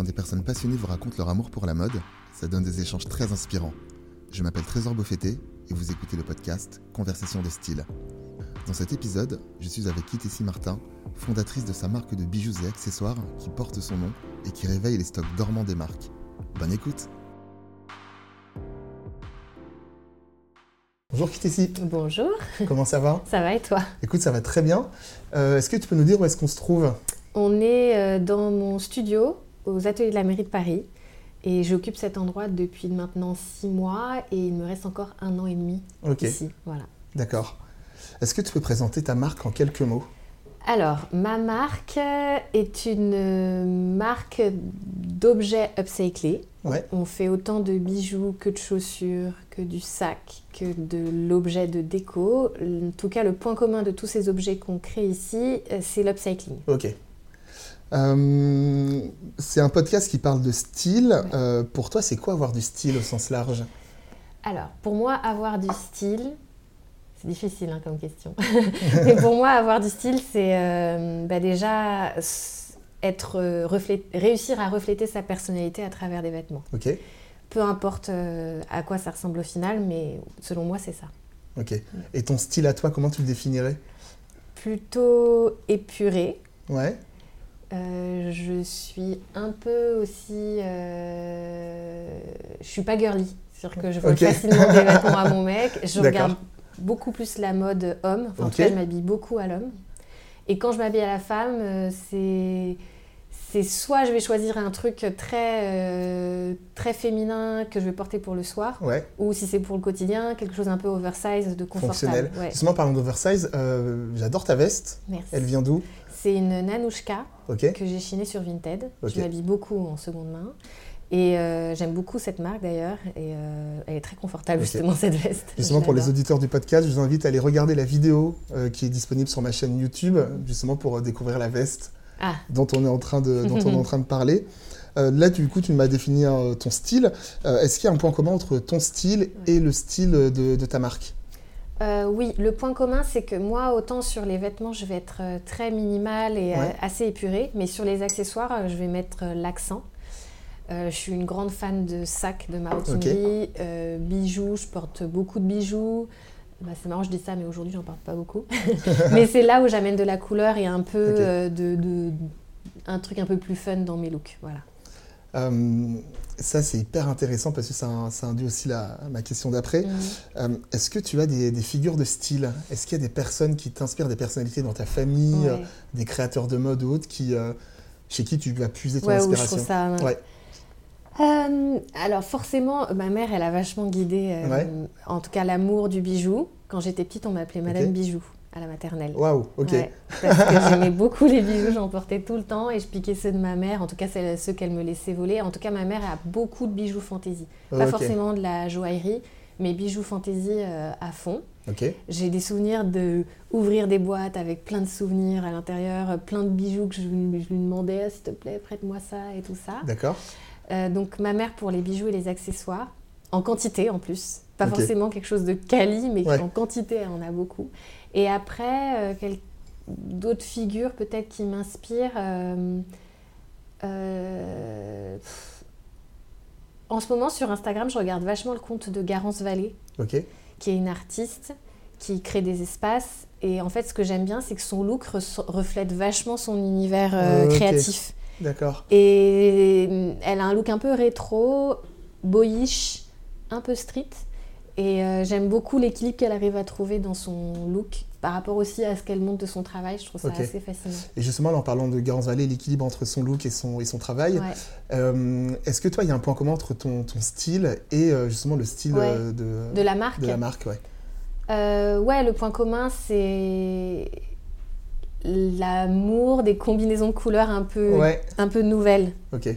Quand des personnes passionnées vous racontent leur amour pour la mode, ça donne des échanges très inspirants. Je m'appelle Trésor Beaufetté et vous écoutez le podcast Conversation de style. Dans cet épisode, je suis avec Kitessi Martin, fondatrice de sa marque de bijoux et accessoires qui porte son nom et qui réveille les stocks dormants des marques. Bonne écoute Bonjour Kitessi. Bonjour. Comment ça va? Ça va et toi? Écoute, ça va très bien. Euh, est-ce que tu peux nous dire où est-ce qu'on se trouve? On est euh, dans mon studio aux ateliers de la mairie de Paris et j'occupe cet endroit depuis maintenant six mois et il me reste encore un an et demi ici. Voilà. d'accord. Est-ce que tu peux présenter ta marque en quelques mots? Alors, ma marque est une euh, marque d'objets upcyclés. Ouais, On fait autant de bijoux que de chaussures, que du sac, que de l'objet de déco. En tout cas, le point commun de tous ces objets qu'on crée ici, euh, c'est l'upcycling. ok. Euh, c'est un podcast qui parle de style. Euh, pour toi, c'est quoi avoir du style au sens large? Alors, pour moi, avoir du style, c'est difficile hein, comme question. Mais pour moi, avoir du style, c'est euh, bah, déjà être, réussir à refléter sa personnalité à travers des vêtements. Ok, Peu importe à quoi ça ressemble au final, mais selon moi, c'est ça. ok. Et ton style à toi, comment tu le définirais? Plutôt épuré. Ouais, Euh, je suis un peu aussi. euh, je suis pas girly. C'est-à-dire que je vois Ok. facilement des vêtements à mon mec. Je regarde beaucoup plus la mode homme. Enfin, En tout cas, je m'habille beaucoup à l'homme. Et quand je m'habille à la femme, euh, c'est. C'est soit je vais choisir un truc très, euh, très féminin que je vais porter pour le soir, ouais, ou si c'est pour le quotidien, quelque chose un peu oversize, de confortable. fonctionnel. Ouais. Justement, parlant d'oversize, euh, j'adore ta veste. Merci. Elle vient d'où? C'est une Nanouchka. Que j'ai chiné sur Vinted. Ok. Je m'habille beaucoup en seconde main. Et euh, j'aime beaucoup cette marque d'ailleurs. Et euh, elle est très confortable, justement, cette veste. Justement, pour les auditeurs du podcast, je vous invite à aller regarder la vidéo euh, qui est disponible sur ma chaîne YouTube, justement pour découvrir la veste Ah, dont on est en train de, dont on est en train de parler. Euh, là, du coup, tu m'as défini euh, ton style. Euh, Est-ce qu'il y a un point commun entre ton style et le style de, de ta marque? Oui, le point commun, c'est que moi, autant sur les vêtements, je vais être très minimale et Ouais. assez épurée. Mais sur les accessoires, je vais mettre l'accent. Je suis une grande fan de sacs de Mao Kingri, euh, bijoux, je porte beaucoup de bijoux. Bah, c'est marrant, je dis ça, mais aujourd'hui, j'en porte pas beaucoup. mais c'est là où j'amène de la couleur et un peu euh, de, de- un truc un peu plus fun dans mes looks. Voilà. Euh, Ça, c'est hyper intéressant parce que ça, ça induit aussi la, ma question d'après. Euh, Est-ce que tu as des, des figures de style? Est-ce qu'il y a des personnes qui t'inspirent, des personnalités dans ta famille, Ouais. des créateurs de mode ou autres qui, chez qui tu vas puiser ton Ouais, où je inspiration? trouve ça. Ouais. Euh, alors forcément, ma mère, elle a vachement guidé, euh, Ouais. en tout cas l'amour du bijou. Quand j'étais petite, on m'appelait Madame. Bijou à la maternelle. Waouh, ok. Ouais, parce que j'aimais beaucoup les bijoux, j'en portais tout le temps et je piquais ceux de ma mère, en tout cas ceux qu'elle me laissait voler. En tout cas, ma mère a beaucoup de bijoux fantaisie. Pas forcément de la joaillerie, mais bijoux fantaisie euh, à fond. Ok, J'ai des souvenirs de ouvrir des boîtes avec plein de souvenirs à l'intérieur, plein de bijoux que je, lui- je lui demandais, s'il te plaît, prête-moi ça et tout ça. d'accord. Euh, donc ma mère pour les bijoux et les accessoires, en quantité en plus. Pas forcément quelque chose de quali, mais Ouais. en quantité, elle en a beaucoup. Et après, euh, d'autres figures peut-être qui m'inspirent. euh. En ce moment, sur Instagram, je regarde vachement le compte de Garance Vallée, qui est une artiste qui crée des espaces. Et en fait, ce que j'aime bien, c'est que son look reflète vachement son univers euh, créatif. D'accord. Et elle a un look un peu rétro, boyish, un peu street. Et euh, j'aime beaucoup l'équilibre qu'elle arrive à trouver dans son look par rapport aussi à ce qu'elle montre de son travail. Je trouve ça assez fascinant. Et justement, en parlant de Garance Vallée, l'équilibre entre son look et son, et son travail, Ouais. euh, est-ce que toi, il y a un point commun entre ton, ton style et euh, justement le style Ouais. de, De la marque de la marque ouais. Ouais, le point commun, c'est l'amour des combinaisons de couleurs un peu, Ouais, un peu nouvelles.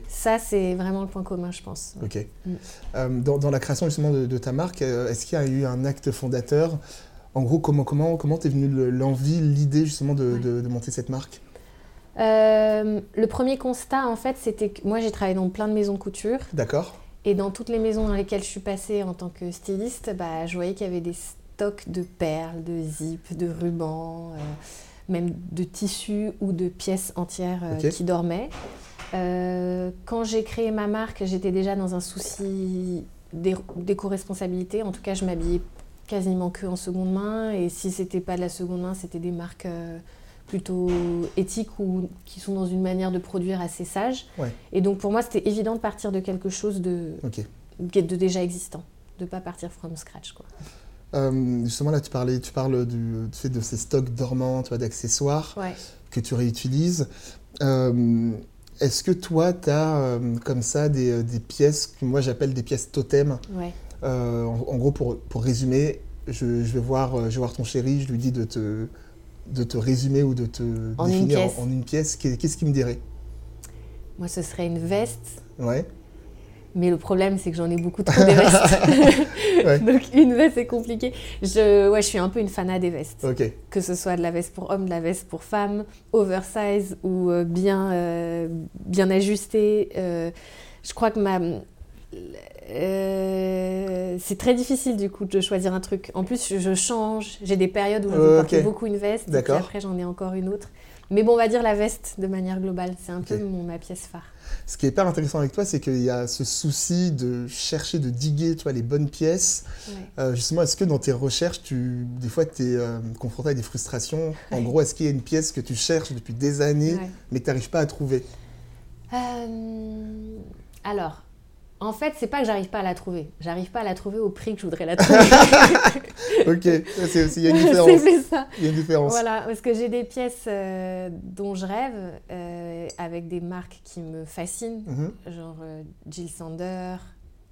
Ça, c'est vraiment le point commun, je pense. Ok. Mm. Euh, dans, dans la création justement de, de ta marque, euh, est-ce qu'il y a eu un acte fondateur? En gros, comment comment comment t'es venue le- l'envie, l'idée justement de, Ouais. de- de monter cette marque? Euh, le premier constat, en fait, c'était que moi, j'ai travaillé dans plein de maisons de couture. D'accord. Et dans toutes les maisons dans lesquelles je suis passée en tant que styliste, bah, je voyais qu'il y avait des stocks de perles, de zips, de rubans, même de tissus ou de pièces entières euh, qui dormaient. quand j'ai créé ma marque, j'étais déjà dans un souci d'éco-responsabilité. En tout cas, je m'habillais quasiment que en seconde main. Et si c'était pas de la seconde main, c'était des marques plutôt éthiques ou qui sont dans une manière de produire assez sage. Et donc pour moi, c'était évident de partir de quelque chose de, de déjà existant, de pas partir from scratch. Quoi. Euh, justement, là, tu, parlais, tu parles du, fait de ces stocks dormants, d'accessoires que tu réutilises. Euh, est-ce que toi, tu as euh, comme ça des, des, pièces que moi j'appelle des pièces totem? En, en, gros, pour, pour résumer, je, je, vais voir, je vais voir ton chéri, je lui dis de te, de te résumer ou de te définir en, une pièce, qu'est-ce qu'il me dirait? Moi, ce serait une veste. Ouais. Mais le problème, c'est que j'en ai beaucoup trop des vestes. Donc, une veste, c'est compliqué. Je, ouais, je suis un peu une fanat des vestes. Que ce soit de la veste pour homme, de la veste pour femme, oversize ou euh, bien, euh, bien ajustée. Euh, je crois que ma, c'est très difficile du coup de choisir un truc. En plus, je change. J'ai des périodes où je veux porter beaucoup une veste, et puis après j'en ai encore une autre. Mais bon, on va dire la veste de manière globale. C'est un peu mon, ma pièce phare. Ce qui est hyper intéressant avec toi, c'est qu'il y a ce souci de chercher, de diguer tu vois, les bonnes pièces. Euh, justement, est-ce que dans tes recherches, tu, des fois, tu es euh, confronté à des frustrations? En gros, est-ce qu'il y a une pièce que tu cherches depuis des années, mais que tu n'arrives pas à trouver? Alors, en fait, c'est pas que j'arrive pas à la trouver. J'arrive pas à la trouver au prix que je voudrais la trouver. ok, il y a une différence. C'est ça. Il y a une différence. Voilà, parce que j'ai des pièces euh, dont je rêve euh, avec des marques qui me fascinent, mhm. genre euh, Jill Sander,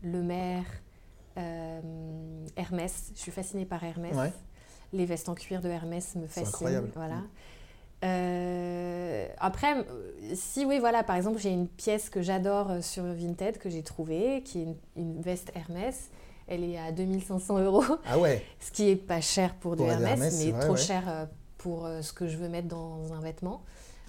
Le Maire, Hermès. Je suis fascinée par Hermès. Les vestes en cuir de Hermès me fascinent. Incroyable. Voilà. Euh, après, si oui, voilà, par exemple, j'ai une pièce que j'adore euh, sur Vinted que j'ai trouvée, qui est une, veste Hermès. Elle est à 2500 euros. Ah ouais Ce qui est pas cher pour, du Hermès, mais trop cher euh, pour ce que je veux mettre dans un vêtement.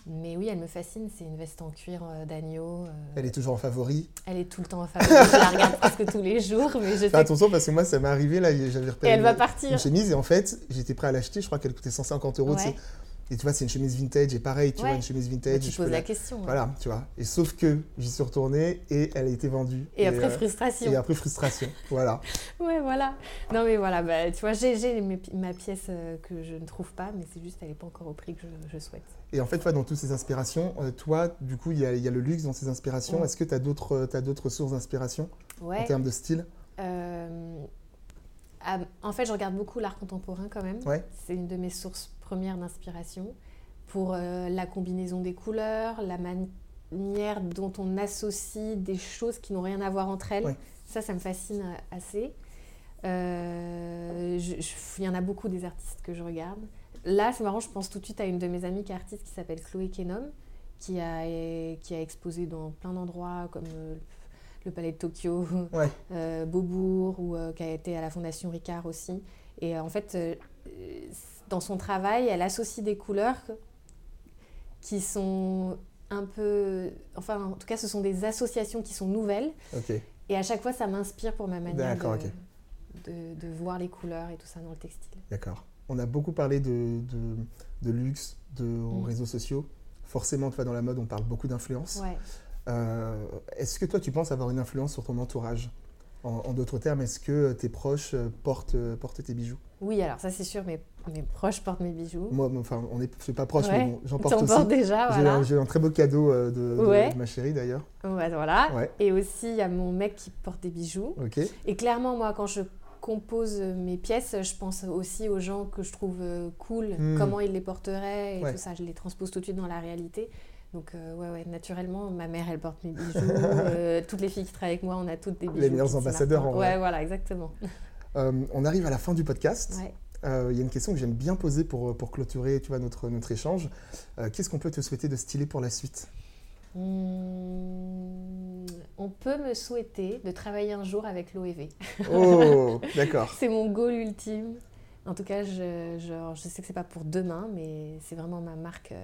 Mais oui, elle me fascine. C'est une veste en cuir d'agneau. Elle est toujours en favori Elle est tout le temps en favori. je la regarde presque tous les jours. Mais je Fais attention parce que moi, ça m'est arrivé. là, J'avais repéré elle une, va partir. une chemise et en fait, j'étais prêt à l'acheter. Je crois qu'elle coûtait 150 euros. Et tu vois, c'est une chemise vintage et pareil, tu vois, une chemise vintage. tu poses la, question. Voilà, tu vois. Et sauf que j'y suis retourné et elle a été vendue. Et, après, euh, frustration. Et après, frustration. voilà. Ouais, voilà. Non, mais voilà, bah, tu vois, j'ai ma pièce euh, que je ne trouve pas, mais c'est juste, elle n'est pas encore au prix que je, souhaite. Et en fait, toi, dans toutes ces inspirations, euh, toi, du coup, il y, y, a le luxe dans ces inspirations. Est-ce que tu as d'autres sources d'inspiration en termes de style? En fait, je regarde beaucoup l'art contemporain quand même. C'est une de mes sources premières d'inspiration pour euh, la combinaison des couleurs, la manière dont on associe des choses qui n'ont rien à voir entre elles. Ça, ça me fascine assez. Euh, il y en a beaucoup des artistes que je regarde. Là, c'est marrant, je pense tout de suite à une de mes amies qui est artiste qui s'appelle Chloé Kenom, qui a, qui a exposé dans plein d'endroits comme euh, le Palais de Tokyo, euh, Beaubourg, ou euh, qui a été à la Fondation Ricard aussi. Et euh, en fait, dans son travail, elle associe des couleurs qui sont un peu... Enfin, en tout cas, ce sont des associations qui sont nouvelles. Et à chaque fois, ça m'inspire pour ma manière de, de, voir les couleurs et tout ça dans le textile. D'accord. On a beaucoup parlé de, de luxe, de mm. réseaux sociaux. Forcément, toi, dans la mode, on parle beaucoup d'influence. Ouais. Euh, est-ce que toi, tu penses avoir une influence sur ton entourage? En, d'autres termes, est-ce que tes proches euh, portent, euh, portent tes bijoux? Oui, alors ça c'est sûr, mes, mes proches portent mes bijoux. Moi, enfin, on n'est pas proche, mais j'en porte aussi. Portes déjà, voilà. J'ai un très beau cadeau de, ma chérie d'ailleurs. voilà. Et aussi, il y a mon mec qui porte des bijoux. Et clairement, moi, quand je compose mes pièces, je pense aussi aux gens que je trouve cool, hmm. comment ils les porteraient et tout ça. Je les transpose tout de suite dans la réalité. Donc, euh, ouais, ouais, naturellement, ma mère, elle porte mes bijoux. Euh, toutes les filles qui travaillent avec moi, on a toutes des bijoux. Les meilleurs ambassadeurs, en vrai. Ouais, voilà, exactement. Euh, on arrive à la fin du podcast. Il y a une question que j'aime bien poser pour, pour clôturer tu vois, notre, notre échange. Qu'est-ce qu'on peut te souhaiter de stylé pour la suite? Hmm, On peut me souhaiter de travailler un jour avec l'OEV. Oh, d'accord. c'est mon goal ultime. En tout cas, je, je, je sais que c'est pas pour demain, mais c'est vraiment ma marque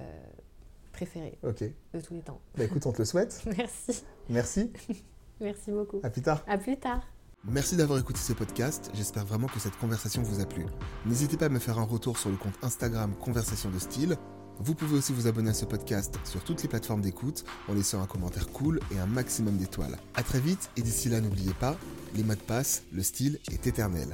préféré de tous les temps. Bah écoute, on te le souhaite. Merci. Merci. Merci beaucoup. À plus tard. À plus tard. Merci d'avoir écouté ce podcast, j'espère vraiment que cette conversation vous a plu. N'hésitez pas à me faire un retour sur le compte Instagram Conversation de Style Vous pouvez aussi vous abonner à ce podcast sur toutes les plateformes d'écoute en laissant un commentaire cool et un maximum d'étoiles. A très vite et d'ici là n'oubliez pas, les mots de passe, le style est éternel.